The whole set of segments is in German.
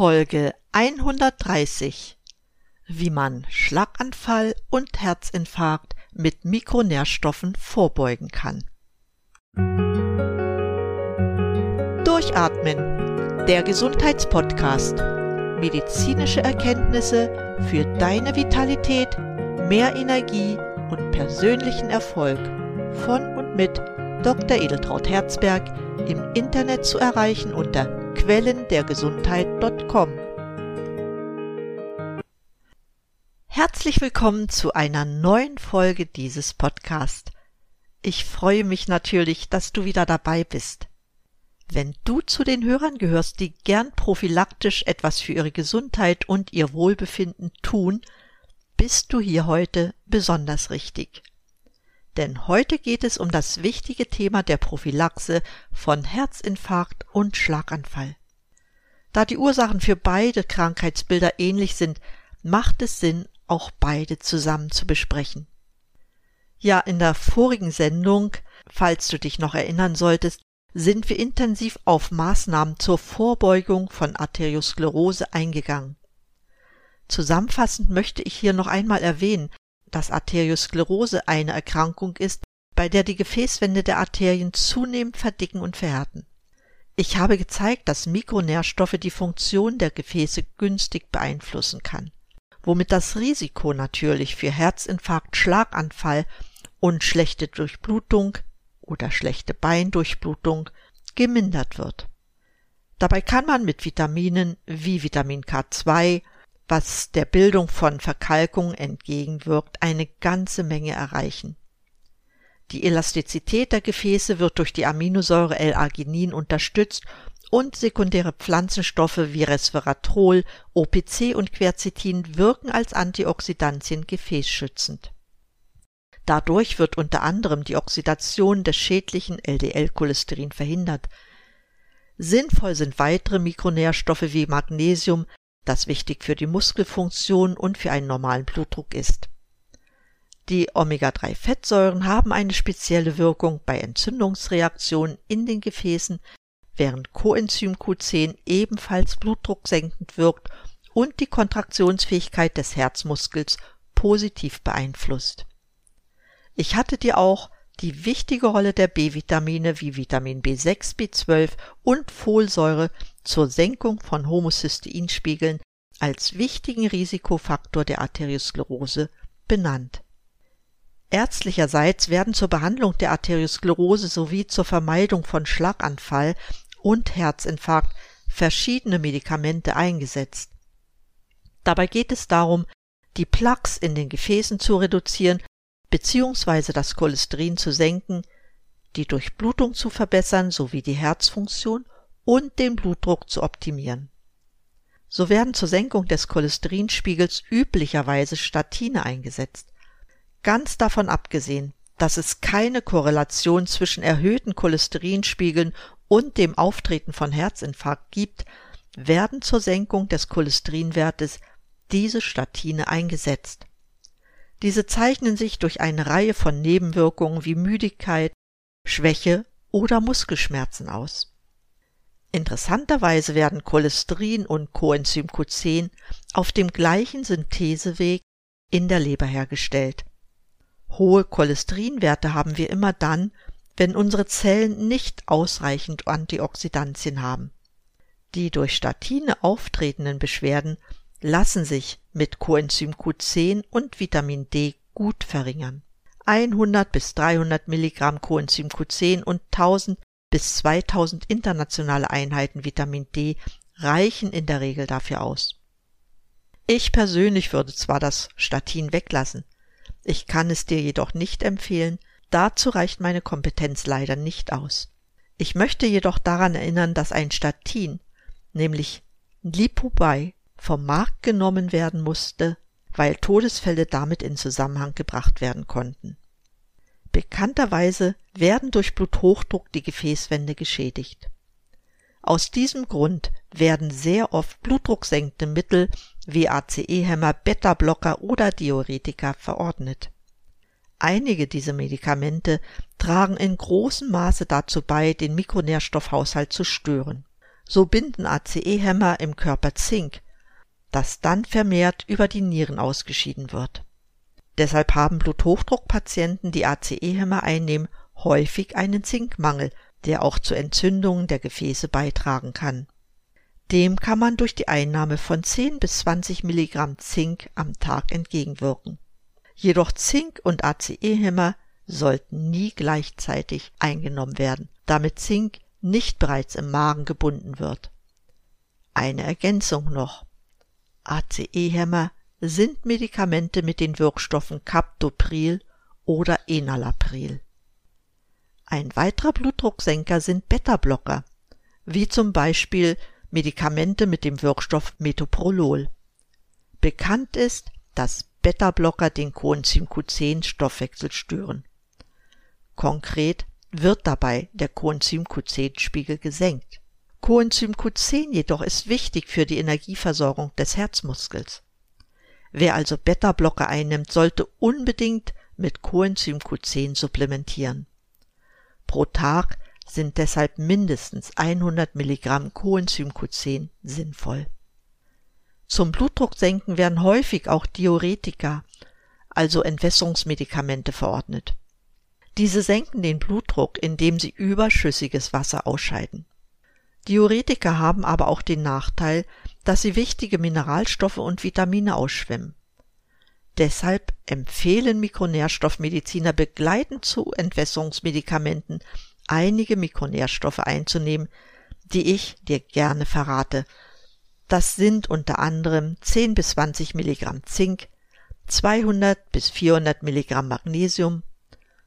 Folge 130 Wie man Schlaganfall und Herzinfarkt mit Mikronährstoffen vorbeugen kann. Durchatmen, der Gesundheitspodcast. Medizinische Erkenntnisse für deine Vitalität, mehr Energie und persönlichen Erfolg von und mit Dr. Edeltraut Herzberg im Internet zu erreichen unter quellendergesundheit.com. Herzlich willkommen zu einer neuen Folge dieses Podcasts. Ich freue mich natürlich, dass du wieder dabei bist. Wenn du zu den Hörern gehörst, die gern prophylaktisch etwas für ihre Gesundheit und ihr Wohlbefinden tun, bist du hier heute besonders richtig. Denn heute geht es um das wichtige Thema der Prophylaxe von Herzinfarkt und Schlaganfall. Da die Ursachen für beide Krankheitsbilder ähnlich sind, macht es Sinn, auch beide zusammen zu besprechen. Ja, in der vorigen Sendung, falls du dich noch erinnern solltest, sind wir intensiv auf Maßnahmen zur Vorbeugung von Arteriosklerose eingegangen. Zusammenfassend möchte ich hier noch einmal erwähnen, dass Arteriosklerose eine Erkrankung ist, bei der die Gefäßwände der Arterien zunehmend verdicken und verhärten. Ich habe gezeigt, dass Mikronährstoffe die Funktion der Gefäße günstig beeinflussen kann, womit das Risiko natürlich für Herzinfarkt, Schlaganfall und schlechte Durchblutung oder schlechte Beindurchblutung gemindert wird. Dabei kann man mit Vitaminen wie Vitamin K2 was der Bildung von Verkalkungen entgegenwirkt, eine ganze Menge erreichen. Die Elastizität der Gefäße wird durch die Aminosäure L-Arginin unterstützt und sekundäre Pflanzenstoffe wie Resveratrol, OPC und Quercetin wirken als Antioxidantien gefäßschützend. Dadurch wird unter anderem die Oxidation des schädlichen LDL-Cholesterin verhindert. Sinnvoll sind weitere Mikronährstoffe wie Magnesium, das wichtig für die Muskelfunktion und für einen normalen Blutdruck ist. Die Omega-3-Fettsäuren haben eine spezielle Wirkung bei Entzündungsreaktionen in den Gefäßen, während Coenzym Q10 ebenfalls blutdrucksenkend wirkt und die Kontraktionsfähigkeit des Herzmuskels positiv beeinflusst. Ich hatte dir auch die wichtige Rolle der B-Vitamine wie Vitamin B6, B12 und Folsäure zur Senkung von Homocysteinspiegeln als wichtigen Risikofaktor der Arteriosklerose benannt. Ärztlicherseits werden zur Behandlung der Arteriosklerose sowie zur Vermeidung von Schlaganfall und Herzinfarkt verschiedene Medikamente eingesetzt. Dabei geht es darum, die Plaques in den Gefäßen zu reduzieren bzw. das Cholesterin zu senken, die Durchblutung zu verbessern sowie die Herzfunktion und den Blutdruck zu optimieren. So werden zur Senkung des Cholesterinspiegels üblicherweise Statine eingesetzt. Ganz davon abgesehen, dass es keine Korrelation zwischen erhöhten Cholesterinspiegeln und dem Auftreten von Herzinfarkt gibt, werden zur Senkung des Cholesterinwertes diese Statine eingesetzt. Diese zeichnen sich durch eine Reihe von Nebenwirkungen wie Müdigkeit, Schwäche oder Muskelschmerzen aus. Interessanterweise werden Cholesterin und Coenzym Q10 auf dem gleichen Syntheseweg in der Leber hergestellt. Hohe Cholesterinwerte haben wir immer dann, wenn unsere Zellen nicht ausreichend Antioxidantien haben. Die durch Statine auftretenden Beschwerden lassen sich mit Coenzym Q10 und Vitamin D gut verringern. 100 bis 300 Milligramm Coenzym Q10 und 1000 bis 2000 internationale Einheiten Vitamin D reichen in der Regel dafür aus. Ich persönlich würde zwar das Statin weglassen, ich kann es dir jedoch nicht empfehlen, dazu reicht meine Kompetenz leider nicht aus. Ich möchte jedoch daran erinnern, dass ein Statin, nämlich Lipobuy, vom Markt genommen werden musste, weil Todesfälle damit in Zusammenhang gebracht werden konnten. Bekannterweise werden durch Bluthochdruck die Gefäßwände geschädigt. Aus diesem Grund werden sehr oft blutdrucksenkende Mittel wie ACE-Hämmer, Beta-Blocker oder Diuretika verordnet. Einige dieser Medikamente tragen in großem Maße dazu bei, den Mikronährstoffhaushalt zu stören. So binden ACE-Hämmer im Körper Zink, das dann vermehrt über die Nieren ausgeschieden wird. Deshalb haben Bluthochdruckpatienten, die ACE-Hämmer einnehmen, häufig einen Zinkmangel, der auch zu Entzündungen der Gefäße beitragen kann. Dem kann man durch die Einnahme von 10 bis 20 Milligramm Zink am Tag entgegenwirken. Jedoch Zink und ACE-Hämmer sollten nie gleichzeitig eingenommen werden, damit Zink nicht bereits im Magen gebunden wird. Eine Ergänzung noch. ACE-Hämmer sind Medikamente mit den Wirkstoffen Captopril oder Enalapril. Ein weiterer Blutdrucksenker sind Beta-Blocker, wie zum Beispiel Medikamente mit dem Wirkstoff Metoprolol. Bekannt ist, dass Beta-Blocker den Coenzym Q10-Stoffwechsel stören. Konkret wird dabei der Coenzym Q10-Spiegel gesenkt. Coenzym Q10 jedoch ist wichtig für die Energieversorgung des Herzmuskels. Wer also Beta-Blocker einnimmt, sollte unbedingt mit Coenzym Q10 supplementieren. Pro Tag sind deshalb mindestens 100 Milligramm Coenzym Q10 sinnvoll. Zum Blutdrucksenken werden häufig auch Diuretika, also Entwässerungsmedikamente verordnet. Diese senken den Blutdruck, indem sie überschüssiges Wasser ausscheiden. Diuretika haben aber auch den Nachteil, dass sie wichtige Mineralstoffe und Vitamine ausschwemmen. Deshalb empfehlen Mikronährstoffmediziner begleitend zu Entwässerungsmedikamenten einige Mikronährstoffe einzunehmen, die ich dir gerne verrate. Das sind unter anderem 10 bis 20 Milligramm Zink, 200 bis 400 Milligramm Magnesium,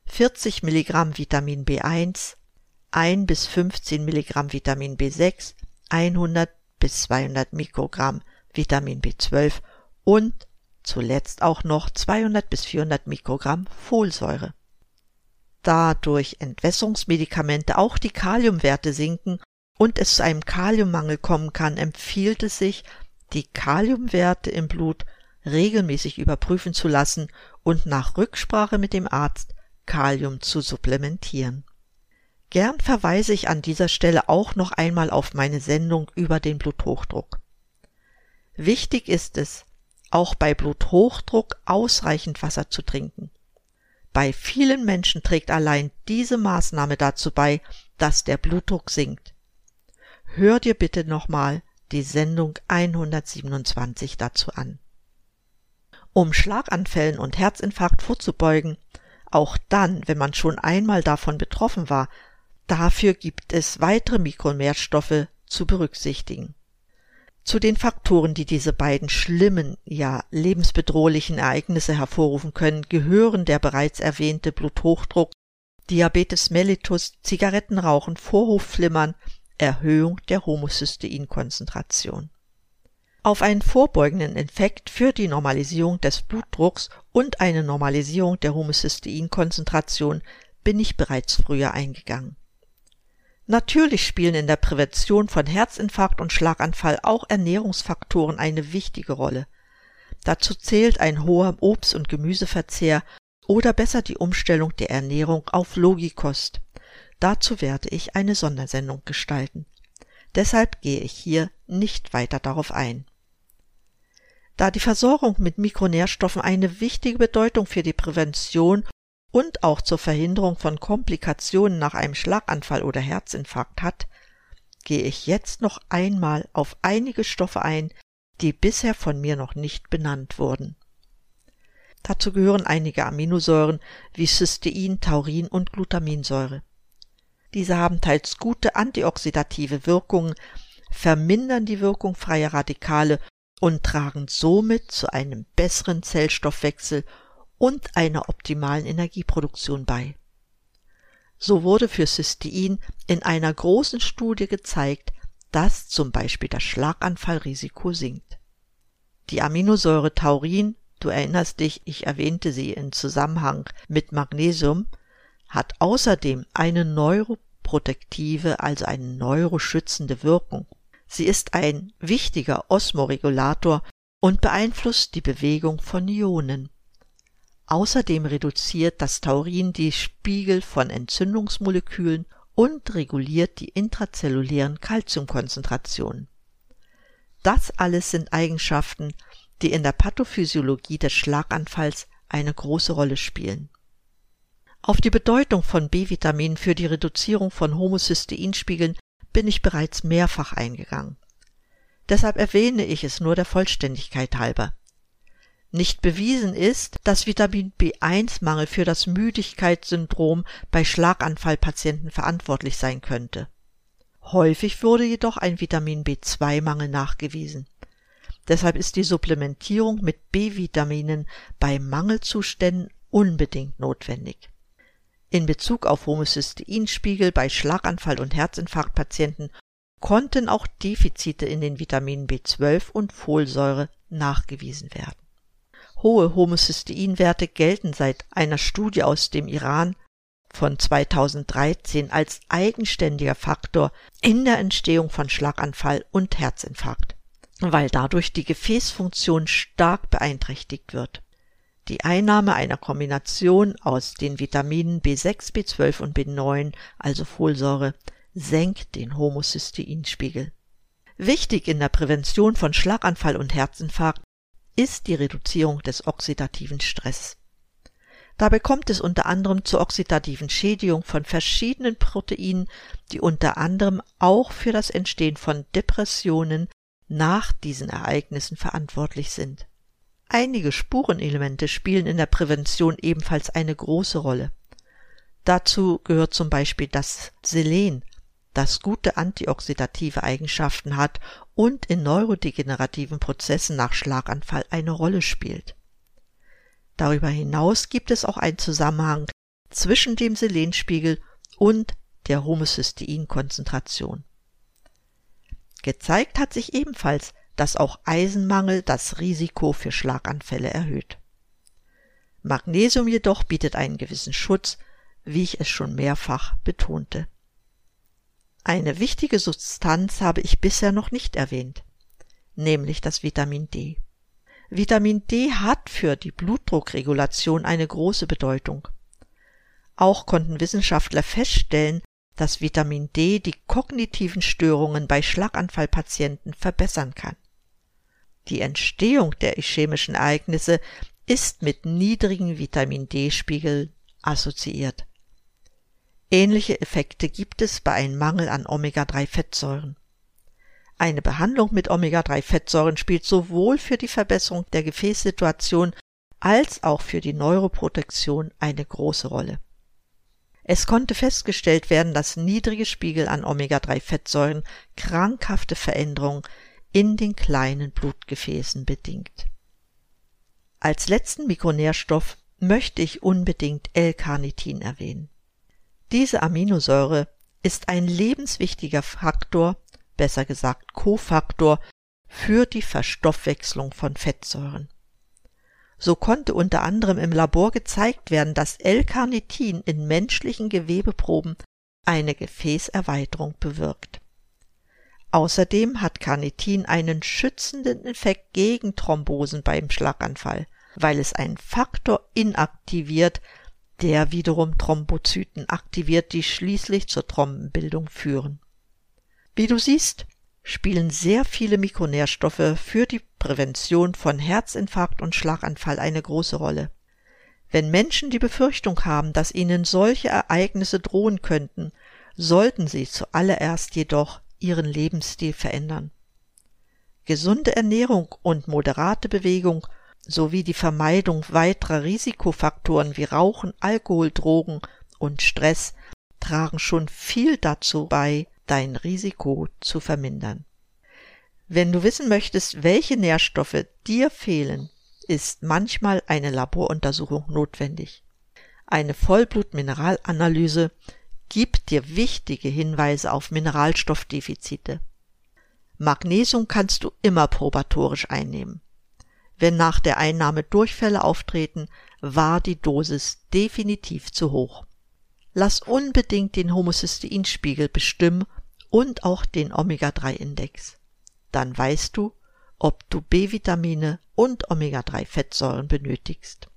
40 Milligramm Vitamin B1, 1 bis 15 Milligramm Vitamin B6, 100 bis 200 Mikrogramm Vitamin B12 und zuletzt auch noch 200 bis 400 Mikrogramm Folsäure da durch Entwässerungsmedikamente auch die Kaliumwerte sinken und es zu einem Kaliummangel kommen kann, empfiehlt es sich, die Kaliumwerte im Blut regelmäßig überprüfen zu lassen und nach Rücksprache mit dem Arzt Kalium zu supplementieren. Gern verweise ich an dieser Stelle auch noch einmal auf meine Sendung über den Bluthochdruck. Wichtig ist es, auch bei Bluthochdruck ausreichend Wasser zu trinken. Bei vielen Menschen trägt allein diese Maßnahme dazu bei, dass der Blutdruck sinkt. Hör dir bitte nochmal die Sendung 127 dazu an. Um Schlaganfällen und Herzinfarkt vorzubeugen, auch dann, wenn man schon einmal davon betroffen war, dafür gibt es weitere Mikronährstoffe zu berücksichtigen. Zu den Faktoren, die diese beiden schlimmen, ja lebensbedrohlichen Ereignisse hervorrufen können, gehören der bereits erwähnte Bluthochdruck, Diabetes mellitus, Zigarettenrauchen, Vorhofflimmern, Erhöhung der Homocysteinkonzentration. Auf einen vorbeugenden Effekt für die Normalisierung des Blutdrucks und eine Normalisierung der Homocysteinkonzentration bin ich bereits früher eingegangen. Natürlich spielen in der Prävention von Herzinfarkt und Schlaganfall auch Ernährungsfaktoren eine wichtige Rolle. Dazu zählt ein hoher Obst- und Gemüseverzehr oder besser die Umstellung der Ernährung auf Logikost. Dazu werde ich eine Sondersendung gestalten. Deshalb gehe ich hier nicht weiter darauf ein. Da die Versorgung mit Mikronährstoffen eine wichtige Bedeutung für die Prävention und auch zur Verhinderung von Komplikationen nach einem Schlaganfall oder Herzinfarkt hat, gehe ich jetzt noch einmal auf einige Stoffe ein, die bisher von mir noch nicht benannt wurden. Dazu gehören einige Aminosäuren wie Cystein, Taurin und Glutaminsäure. Diese haben teils gute antioxidative Wirkungen, vermindern die Wirkung freier Radikale und tragen somit zu einem besseren Zellstoffwechsel und einer optimalen Energieproduktion bei. So wurde für Cystein in einer großen Studie gezeigt, dass zum Beispiel das Schlaganfallrisiko sinkt. Die Aminosäure Taurin, du erinnerst dich, ich erwähnte sie in Zusammenhang mit Magnesium, hat außerdem eine neuroprotektive, also eine neuroschützende Wirkung. Sie ist ein wichtiger Osmoregulator und beeinflusst die Bewegung von Ionen. Außerdem reduziert das Taurin die Spiegel von Entzündungsmolekülen und reguliert die intrazellulären Kalziumkonzentrationen. Das alles sind Eigenschaften, die in der Pathophysiologie des Schlaganfalls eine große Rolle spielen. Auf die Bedeutung von B-Vitaminen für die Reduzierung von Homocysteinspiegeln bin ich bereits mehrfach eingegangen. Deshalb erwähne ich es nur der Vollständigkeit halber. Nicht bewiesen ist, dass Vitamin B1-Mangel für das Müdigkeitssyndrom bei Schlaganfallpatienten verantwortlich sein könnte. Häufig wurde jedoch ein Vitamin B2-Mangel nachgewiesen. Deshalb ist die Supplementierung mit B-Vitaminen bei Mangelzuständen unbedingt notwendig. In Bezug auf Homocysteinspiegel bei Schlaganfall- und Herzinfarktpatienten konnten auch Defizite in den Vitaminen B12 und Folsäure nachgewiesen werden. Hohe Homocysteinwerte gelten seit einer Studie aus dem Iran von 2013 als eigenständiger Faktor in der Entstehung von Schlaganfall und Herzinfarkt, weil dadurch die Gefäßfunktion stark beeinträchtigt wird. Die Einnahme einer Kombination aus den Vitaminen B6, B12 und B9, also Folsäure, senkt den Homocysteinspiegel. Wichtig in der Prävention von Schlaganfall und Herzinfarkt ist die Reduzierung des oxidativen Stress. Dabei kommt es unter anderem zur oxidativen Schädigung von verschiedenen Proteinen, die unter anderem auch für das Entstehen von Depressionen nach diesen Ereignissen verantwortlich sind. Einige Spurenelemente spielen in der Prävention ebenfalls eine große Rolle. Dazu gehört zum Beispiel das Selen, das gute antioxidative Eigenschaften hat und in neurodegenerativen Prozessen nach Schlaganfall eine Rolle spielt. Darüber hinaus gibt es auch einen Zusammenhang zwischen dem Selenspiegel und der Homocysteinkonzentration. Gezeigt hat sich ebenfalls, dass auch Eisenmangel das Risiko für Schlaganfälle erhöht. Magnesium jedoch bietet einen gewissen Schutz, wie ich es schon mehrfach betonte. Eine wichtige Substanz habe ich bisher noch nicht erwähnt, nämlich das Vitamin D. Vitamin D hat für die Blutdruckregulation eine große Bedeutung. Auch konnten Wissenschaftler feststellen, dass Vitamin D die kognitiven Störungen bei Schlaganfallpatienten verbessern kann. Die Entstehung der ischämischen Ereignisse ist mit niedrigen Vitamin D-Spiegeln assoziiert. Ähnliche Effekte gibt es bei einem Mangel an Omega-3-Fettsäuren. Eine Behandlung mit Omega-3-Fettsäuren spielt sowohl für die Verbesserung der Gefäßsituation als auch für die Neuroprotektion eine große Rolle. Es konnte festgestellt werden, dass niedrige Spiegel an Omega-3-Fettsäuren krankhafte Veränderungen in den kleinen Blutgefäßen bedingt. Als letzten Mikronährstoff möchte ich unbedingt L-Carnitin erwähnen. Diese Aminosäure ist ein lebenswichtiger Faktor, besser gesagt Kofaktor, für die Verstoffwechslung von Fettsäuren. So konnte unter anderem im Labor gezeigt werden, dass L-Carnitin in menschlichen Gewebeproben eine Gefäßerweiterung bewirkt. Außerdem hat Carnitin einen schützenden Effekt gegen Thrombosen beim Schlaganfall, weil es einen Faktor inaktiviert, der wiederum Thrombozyten aktiviert, die schließlich zur Thrombenbildung führen. Wie du siehst, spielen sehr viele Mikronährstoffe für die Prävention von Herzinfarkt und Schlaganfall eine große Rolle. Wenn Menschen die Befürchtung haben, dass ihnen solche Ereignisse drohen könnten, sollten sie zuallererst jedoch ihren Lebensstil verändern. Gesunde Ernährung und moderate Bewegung sowie die Vermeidung weiterer Risikofaktoren wie Rauchen, Alkohol, Drogen und Stress tragen schon viel dazu bei, dein Risiko zu vermindern. Wenn du wissen möchtest, welche Nährstoffe dir fehlen, ist manchmal eine Laboruntersuchung notwendig. Eine Vollblutmineralanalyse gibt dir wichtige Hinweise auf Mineralstoffdefizite. Magnesium kannst du immer probatorisch einnehmen. Wenn nach der Einnahme Durchfälle auftreten, war die Dosis definitiv zu hoch. Lass unbedingt den Homocysteinspiegel bestimmen und auch den Omega-3-Index. Dann weißt du, ob du B-Vitamine und Omega-3-Fettsäuren benötigst.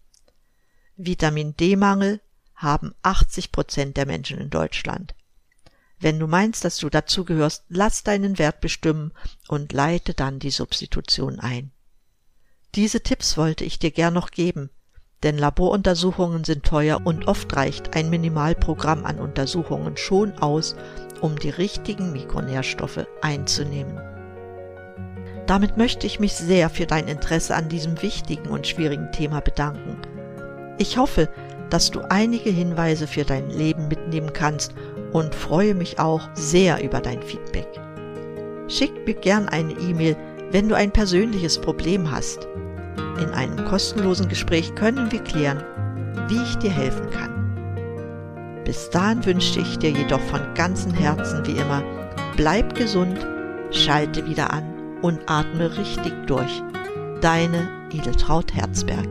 Vitamin D-Mangel haben 80 Prozent der Menschen in Deutschland. Wenn du meinst, dass du dazugehörst, lass deinen Wert bestimmen und leite dann die Substitution ein. Diese Tipps wollte ich dir gern noch geben, denn Laboruntersuchungen sind teuer und oft reicht ein Minimalprogramm an Untersuchungen schon aus, um die richtigen Mikronährstoffe einzunehmen. Damit möchte ich mich sehr für dein Interesse an diesem wichtigen und schwierigen Thema bedanken. Ich hoffe, dass du einige Hinweise für dein Leben mitnehmen kannst und freue mich auch sehr über dein Feedback. Schick mir gern eine E-Mail, wenn du ein persönliches Problem hast. In einem kostenlosen Gespräch können wir klären, wie ich dir helfen kann. Bis dahin wünsche ich dir jedoch von ganzem Herzen wie immer, bleib gesund, schalte wieder an und atme richtig durch. Deine Edeltraut Herzberg.